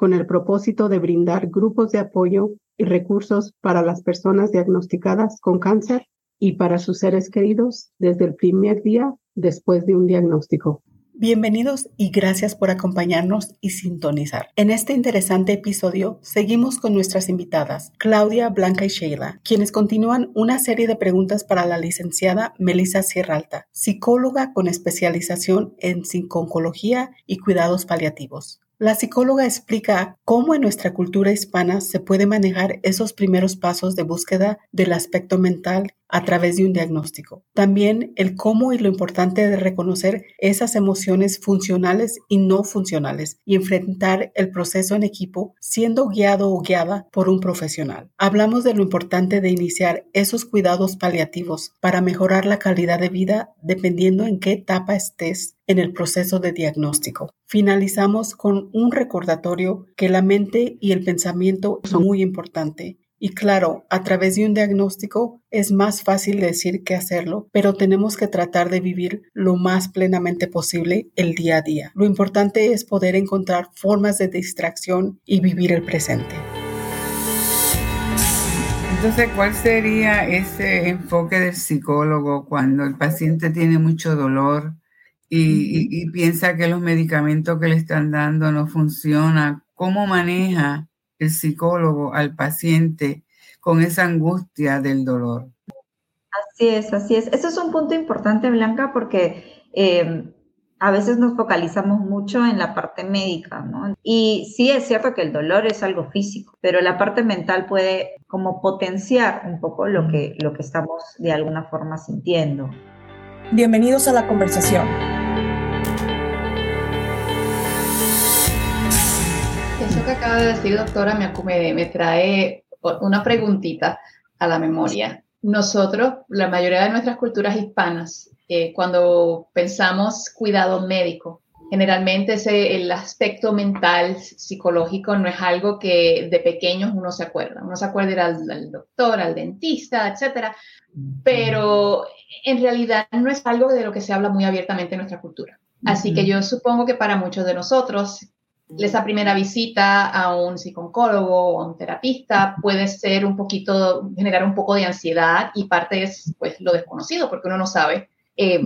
con el propósito de brindar grupos de apoyo y recursos para las personas diagnosticadas con cáncer y para sus seres queridos desde el primer día después de un diagnóstico. Bienvenidos y gracias por acompañarnos y sintonizar. En este interesante episodio seguimos con nuestras invitadas, Claudia, Blanca y Sheila, quienes continúan una serie de preguntas para la licenciada Melissa Sierralta, psicóloga con especialización en psiconcología y cuidados paliativos. La psicóloga explica cómo en nuestra cultura hispana se puede manejar esos primeros pasos de búsqueda del aspecto mental a través de un diagnóstico. También el cómo y lo importante de reconocer esas emociones funcionales y no funcionales y enfrentar el proceso en equipo siendo guiado o guiada por un profesional. Hablamos de lo importante de iniciar esos cuidados paliativos para mejorar la calidad de vida dependiendo en qué etapa estés en el proceso de diagnóstico. Finalizamos con un recordatorio que la mente y el pensamiento son muy importante y claro, a través de un diagnóstico es más fácil decir que hacerlo, pero tenemos que tratar de vivir lo más plenamente posible el día a día. Lo importante es poder encontrar formas de distracción y vivir el presente. Entonces, ¿cuál sería ese enfoque del psicólogo cuando el paciente tiene mucho dolor y, piensa que los medicamentos que le están dando no funcionan? ¿Cómo maneja el psicólogo al paciente con esa angustia del dolor. Así es, así es. Eso es un punto importante, Blanca, porque eh, a veces nos focalizamos mucho en la parte médica, ¿no? Y sí es cierto que el dolor es algo físico, pero la parte mental puede como potenciar un poco lo que, lo que estamos de alguna forma sintiendo. Bienvenidos a la conversación. Que acaba de decir, doctora, me, me trae una preguntita a la memoria. Nosotros, la mayoría de nuestras culturas hispanas, eh, cuando pensamos cuidado médico, generalmente ese, el aspecto mental, psicológico, no es algo que de pequeños uno se acuerda. Uno se acuerda ir al, doctor, al dentista, etcétera, pero en realidad no es algo de lo que se habla muy abiertamente en nuestra cultura. Así que yo supongo que para muchos de nosotros esa primera visita a un psicólogo o a un terapista. Puede ser un poquito, generar un poco de ansiedad y parte es pues lo desconocido porque uno no sabe. Eh,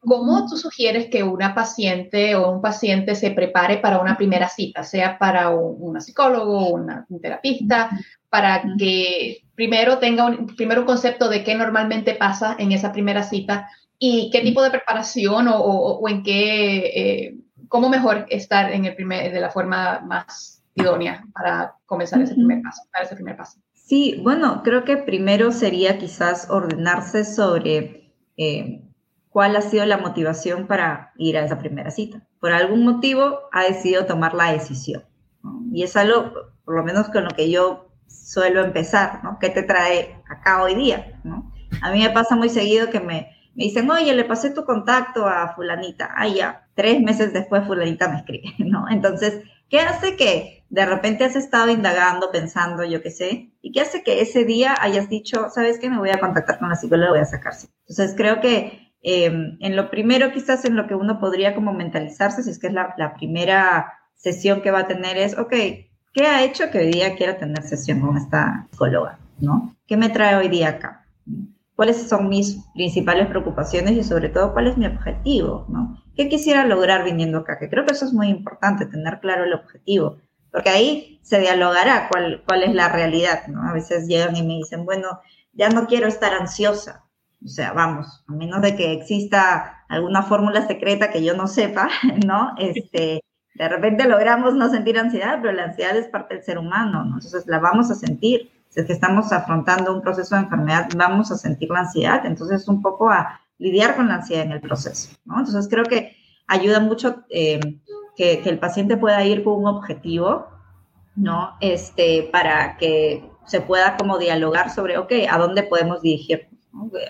¿Cómo tú sugieres que una paciente o un paciente se prepare para una primera cita, sea para un, psicólogo o un terapista, para que primero tenga un, primero un concepto de qué normalmente pasa en esa primera cita y qué tipo de preparación o, o, en qué... Eh, ¿cómo mejor estar en el primer, de la forma más idónea para comenzar ese primer paso, para ese primer paso? Sí, bueno, creo que primero sería quizás ordenarse sobre eh, cuál ha sido la motivación para ir a esa primera cita. Por algún motivo ha decidido tomar la decisión. Y es algo, por lo menos con lo que yo suelo empezar, ¿no? ¿Qué te trae acá hoy día? ¿no? A mí me pasa muy seguido que me, me dicen, oye, le pasé tu contacto a fulanita. Ah, ya, tres meses después fulanita me escribe, ¿no? Entonces, ¿qué hace que de repente has estado indagando, pensando, yo qué sé? ¿Y qué hace que ese día hayas dicho, sabes qué, me voy a contactar con la psicóloga, voy a sacarse? Entonces, creo que em, en lo primero, quizás en lo que uno podría como mentalizarse, si es que es la, la primera sesión que va a tener, es, ok, ¿qué ha hecho que hoy día quiera tener sesión con esta psicóloga? ¿No? ¿Qué me trae hoy día acá? cuáles son mis principales preocupaciones y sobre todo cuál es mi objetivo, ¿no? ¿Qué quisiera lograr viniendo acá? Que creo que eso es muy importante, tener claro el objetivo, porque ahí se dialogará cuál, cuál es la realidad, ¿no? A veces llegan y me dicen, bueno, ya no quiero estar ansiosa. O sea, vamos, a menos de que exista alguna fórmula secreta que yo no sepa, ¿no? Este, de repente logramos no sentir ansiedad, pero la ansiedad es parte del ser humano, ¿no? Entonces la vamos a sentir si es que estamos afrontando un proceso de enfermedad, vamos a sentir la ansiedad, entonces un poco a lidiar con la ansiedad en el proceso, ¿no? Entonces creo que ayuda mucho eh, que, el paciente pueda ir con un objetivo ¿no? Este, para que se pueda como dialogar sobre, ok, ¿a dónde podemos dirigir?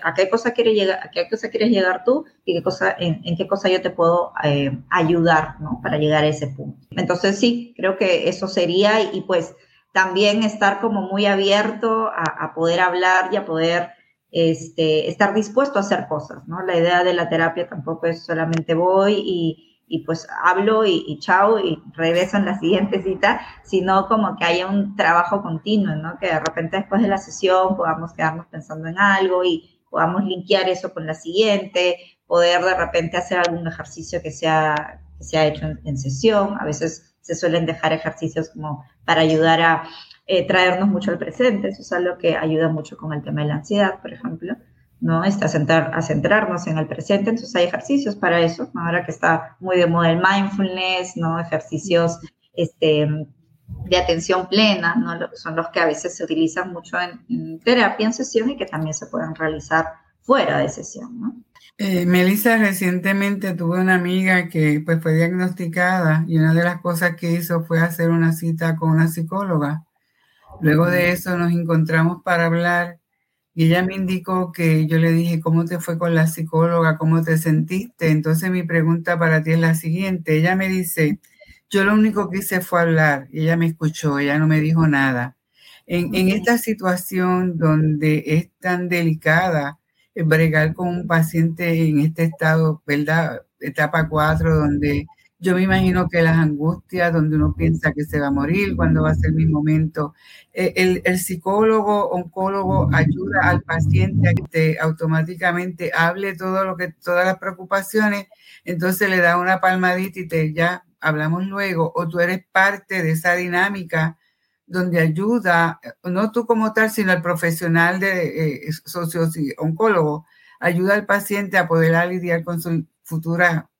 ¿A qué cosa quieres llegar, a qué cosa quieres llegar tú y qué cosa, en, qué cosa yo te puedo eh, ayudar, ¿no? Para llegar a ese punto. Entonces sí, creo que eso sería y, pues también estar como muy abierto a, a poder hablar y a poder este, estar dispuesto a hacer cosas, ¿no? La idea de la terapia tampoco es solamente voy y, y pues hablo y, chao y regreso en la siguiente cita, sino como que haya un trabajo continuo, ¿no? Que de repente después de la sesión podamos quedarnos pensando en algo y podamos linkear eso con la siguiente, poder de repente hacer algún ejercicio que sea, que sea hecho en sesión. A veces se suelen dejar ejercicios como para ayudar a eh, traernos mucho al presente. Eso es algo que ayuda mucho con el tema de la ansiedad, por ejemplo. ¿no? Está centrar, a centrarnos en el presente, entonces hay ejercicios para eso, ahora que está muy de moda el mindfulness, ¿no? Ejercicios este, de atención plena, ¿no? Son los que a veces se utilizan mucho en, terapia, en sesión y que también se pueden realizar fuera de sesión, ¿no? Eh, Melissa, recientemente tuve una amiga que pues fue diagnosticada y una de las cosas que hizo fue hacer una cita con una psicóloga Luego de eso nos encontramos para hablar y ella me indicó que yo le dije, ¿cómo te fue con la psicóloga? ¿Cómo te sentiste? Entonces mi pregunta para ti es la siguiente. Ella me dice, yo lo único que hice fue hablar y ella me escuchó, ella no me dijo nada. En, en esta situación donde es tan delicada bregar con un paciente en este estado, ¿verdad? Etapa 4, donde yo me imagino que las angustias, donde uno piensa que se va a morir, cuando va a ser mi momento. Eh, el, psicólogo, oncólogo ayuda al paciente a que te automáticamente hable todo lo que, todas las preocupaciones, entonces le da una palmadita y te ya hablamos luego, o tú eres parte de esa dinámica donde ayuda, no tú como tal, sino el profesional de eh, socio oncólogo, ayuda al paciente a poder lidiar con su futura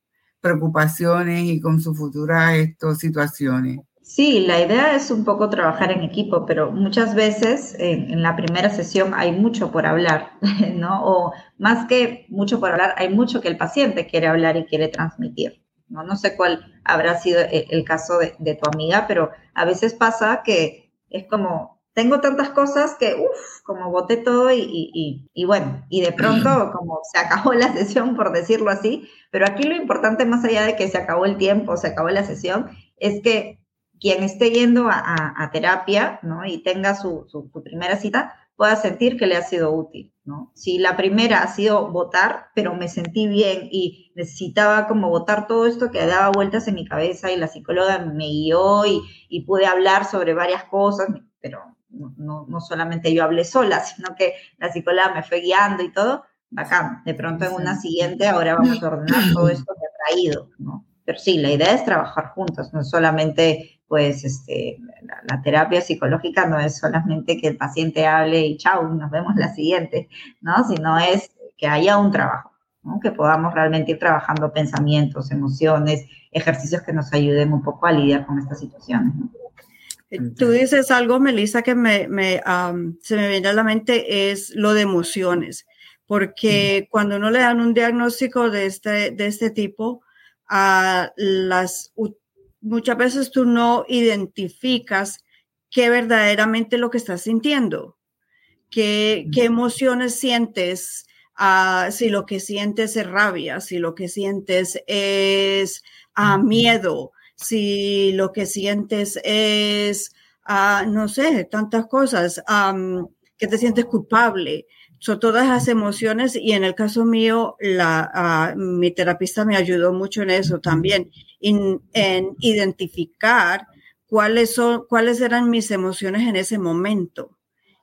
preocupaciones y con sus futuras esto, situaciones. Sí, la idea es un poco trabajar en equipo, pero muchas veces en, la primera sesión hay mucho por hablar, ¿no? O más que mucho por hablar, hay mucho que el paciente quiere hablar y quiere transmitir, ¿no? No sé cuál habrá sido el, el caso de, de, tu amiga, pero a veces pasa que es como, tengo tantas cosas que, uff, como boté todo y, y, y, bueno, y de pronto como se acabó la sesión, por decirlo así, pero aquí lo importante, más allá de que se acabó el tiempo, se acabó la sesión, es que quien esté yendo a, a, a terapia, ¿no? Y tenga su, su, su, primera cita, pueda sentir que le ha sido útil, ¿no? Si la primera ha sido votar, pero me sentí bien y necesitaba como votar todo esto que daba vueltas en mi cabeza y la psicóloga me guió y, y pude hablar sobre varias cosas, pero no, no, solamente yo hablé sola, sino que la psicóloga me fue guiando y todo, bacán. De pronto en una siguiente ahora vamos a ordenar todo esto que ha traído, ¿no? Pero sí, la idea es trabajar juntos, no solamente, pues, este, la, la, terapia psicológica no es solamente que el paciente hable y chao, nos vemos la siguiente, ¿no? Sino es que haya un trabajo, ¿no? Que podamos realmente ir trabajando pensamientos, emociones, ejercicios que nos ayuden un poco a lidiar con estas situaciones, ¿no? Tú dices algo, Melissa, que me, me um, se me viene a la mente, es lo de emociones, porque cuando uno le dan un diagnóstico de este, de este tipo, las, muchas veces tú no identificas qué verdaderamente lo que estás sintiendo, qué, qué emociones sientes, uh, si lo que sientes es rabia, si lo que sientes es uh, miedo, si lo que sientes es, uh, no sé, tantas cosas, um, que te sientes culpable. Son todas las emociones y en el caso mío, la, uh, mi terapista me ayudó mucho en eso también, en, en identificar cuáles, son, cuáles eran mis emociones en ese momento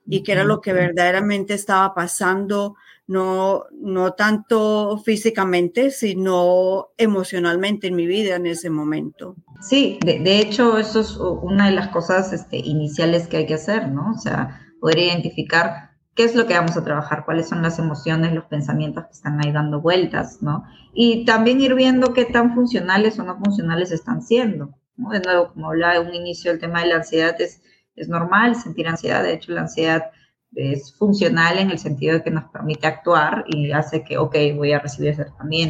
y qué era lo que verdaderamente estaba pasando no, no tanto físicamente, sino emocionalmente en mi vida en ese momento. Sí, de, hecho, eso es una de las cosas este, iniciales que hay que hacer, ¿no? O sea, poder identificar qué es lo que vamos a trabajar, cuáles son las emociones, los pensamientos que están ahí dando vueltas, ¿no? Y también ir viendo qué tan funcionales o no funcionales están siendo. ¿no? De nuevo, como hablaba en un inicio, el tema de la ansiedad es, es normal sentir ansiedad, de hecho la ansiedad es funcional en el sentido de que nos permite actuar y hace que, ok, voy a recibir ese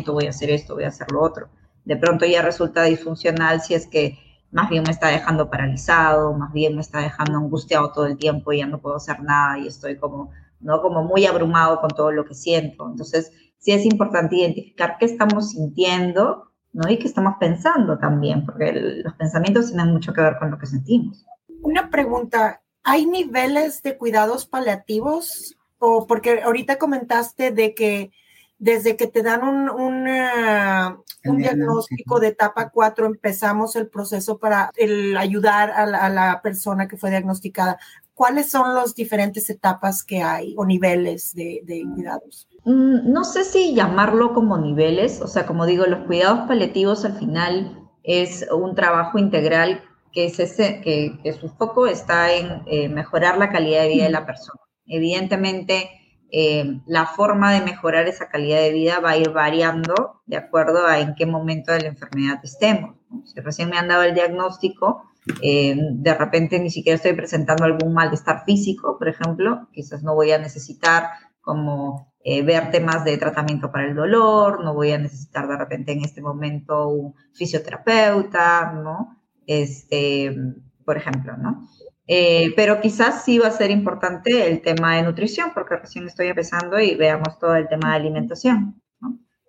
voy a hacer esto, voy a hacer lo otro. De pronto ya resulta disfuncional si es que más bien me está dejando paralizado, más bien me está dejando angustiado todo el tiempo y ya no puedo hacer nada y estoy como, ¿no? Como muy abrumado con todo lo que siento. Entonces, sí es importante identificar qué estamos sintiendo, ¿no? Y qué estamos pensando también, porque los pensamientos tienen mucho que ver con lo que sentimos. Una pregunta, ¿hay niveles de cuidados paliativos? O porque ahorita comentaste de que desde que te dan un, un, diagnóstico de etapa 4, empezamos el proceso para el ayudar a la, persona que fue diagnosticada. ¿Cuáles son las diferentes etapas que hay o niveles de, de cuidados? Mm, no sé si llamarlo como niveles, o sea, como digo, los cuidados paliativos al final es un trabajo integral que, ese, que, que su foco está en eh, mejorar la calidad de vida de la persona. Evidentemente, eh, la forma de mejorar esa calidad de vida va a ir variando de acuerdo a en qué momento de la enfermedad estemos. Si recién me han dado el diagnóstico, eh, de repente ni siquiera estoy presentando algún malestar físico, por ejemplo, quizás no voy a necesitar como eh, ver temas de tratamiento para el dolor, no voy a necesitar de repente en este momento un fisioterapeuta, ¿no? Este, por ejemplo, ¿no? Eh, pero quizás sí va a ser importante el tema de nutrición, porque recién estoy empezando y veamos todo el tema de alimentación.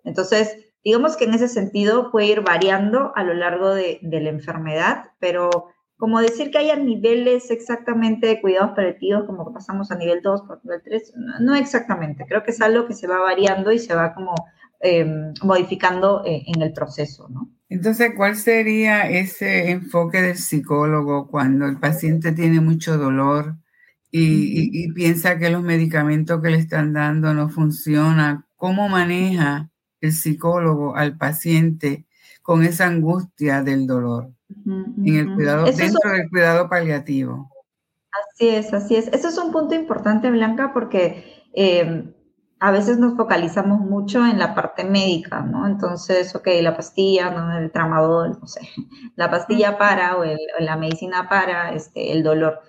Entonces, digamos que en ese sentido puede ir variando a lo largo de, la enfermedad, pero como decir que haya niveles exactamente de cuidados paliativos, como que pasamos a nivel 2, por nivel 3, no, exactamente. Creo que es algo que se va variando y se va como em, modificando eh, en el proceso, ¿no? Entonces, ¿cuál sería ese enfoque del psicólogo cuando el paciente tiene mucho dolor y, piensa que los medicamentos que le están dando no funcionan? ¿Cómo maneja el psicólogo al paciente con esa angustia del dolor en el cuidado, dentro del cuidado paliativo? Así es, así es. Eso es un punto importante, Blanca, porque eh, a veces nos focalizamos mucho en la parte médica, ¿no? Entonces, ok, la pastilla, ¿no? El tramadol, no sé, la pastilla para o, la medicina para este, el dolor.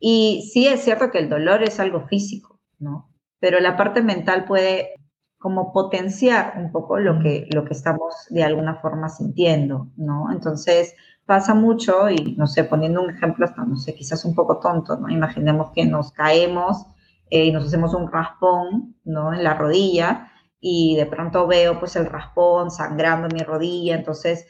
Y sí es cierto que el dolor es algo físico, ¿no? Pero la parte mental puede como potenciar un poco lo que, lo que estamos de alguna forma sintiendo, ¿no? Entonces, pasa mucho y, no sé, poniendo un ejemplo hasta, no sé, quizás un poco tonto, ¿no? Imaginemos que nos caemos eh, y nos hacemos un raspón, ¿no? En la rodilla y de pronto veo pues el raspón sangrando mi rodilla, entonces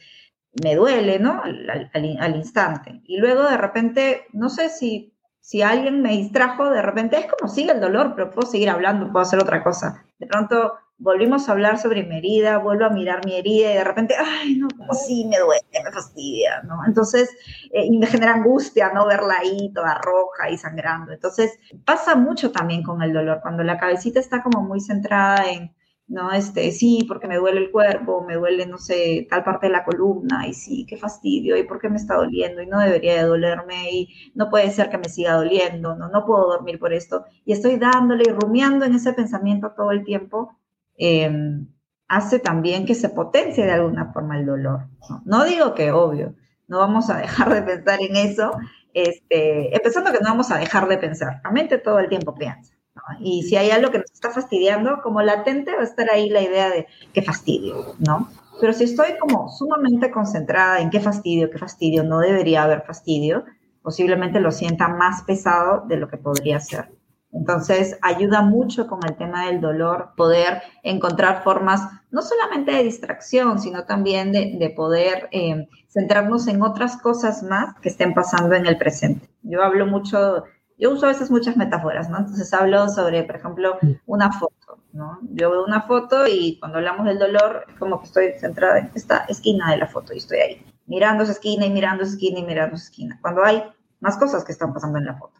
me duele, ¿no? Al, al, instante. Y luego de repente, no sé si, si alguien me distrajo, de repente es como sigue el dolor, pero puedo seguir hablando, puedo hacer otra cosa. De pronto volvimos a hablar sobre mi herida, vuelvo a mirar mi herida y de repente, ay, no, como sí, me duele, me fastidia, ¿no? Entonces, eh, y me genera angustia, ¿no? Verla ahí toda roja y sangrando. Entonces, pasa mucho también con el dolor, cuando la cabecita está como muy centrada en, ¿no? Este, sí, porque me duele el cuerpo, me duele, no sé, tal parte de la columna, y sí, qué fastidio, y por qué me está doliendo, y no debería de dolerme, y no puede ser que me siga doliendo, no, no puedo dormir por esto, y estoy dándole y rumiando en ese pensamiento todo el tiempo, Em, hace también que se potencie de alguna forma el dolor. ¿no? digo que obvio, no vamos a dejar de pensar en eso, este, empezando que no vamos a dejar de pensar, la mente todo el tiempo piensa. Y si hay algo que nos está fastidiando, como latente va a estar ahí la idea de qué fastidio, ¿no? Pero si estoy como sumamente concentrada en qué fastidio, qué fastidio, no debería haber fastidio, posiblemente lo sienta más pesado de lo que podría ser. Entonces, ayuda mucho con el tema del dolor poder encontrar formas no solamente de distracción, sino también de, poder eh, centrarnos en otras cosas más que estén pasando en el presente. Yo hablo mucho, yo uso a veces muchas metáforas, ¿no? Entonces hablo sobre, por ejemplo, una foto, ¿no? Yo veo una foto y cuando hablamos del dolor, es como que estoy centrada en esta esquina de la foto y estoy ahí, mirando esa esquina y mirando esa esquina y mirando esa esquina, cuando hay más cosas que están pasando en la foto.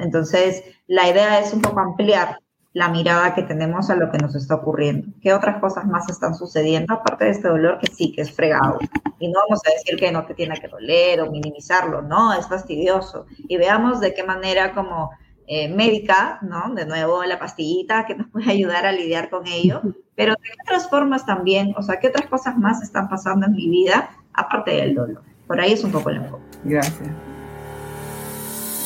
Entonces, la idea es un poco ampliar la mirada que tenemos a lo que nos está ocurriendo. ¿Qué otras cosas más están sucediendo aparte de este dolor que sí que es fregado? Y no vamos a decir que no te tiene que doler o minimizarlo, no, es fastidioso. Y veamos de qué manera como eh, médica, ¿no? De nuevo la pastillita que nos puede ayudar a lidiar con ello, pero de otras formas también, o sea, ¿qué otras cosas más están pasando en mi vida aparte del dolor? Por ahí es un poco el enfoque. Gracias.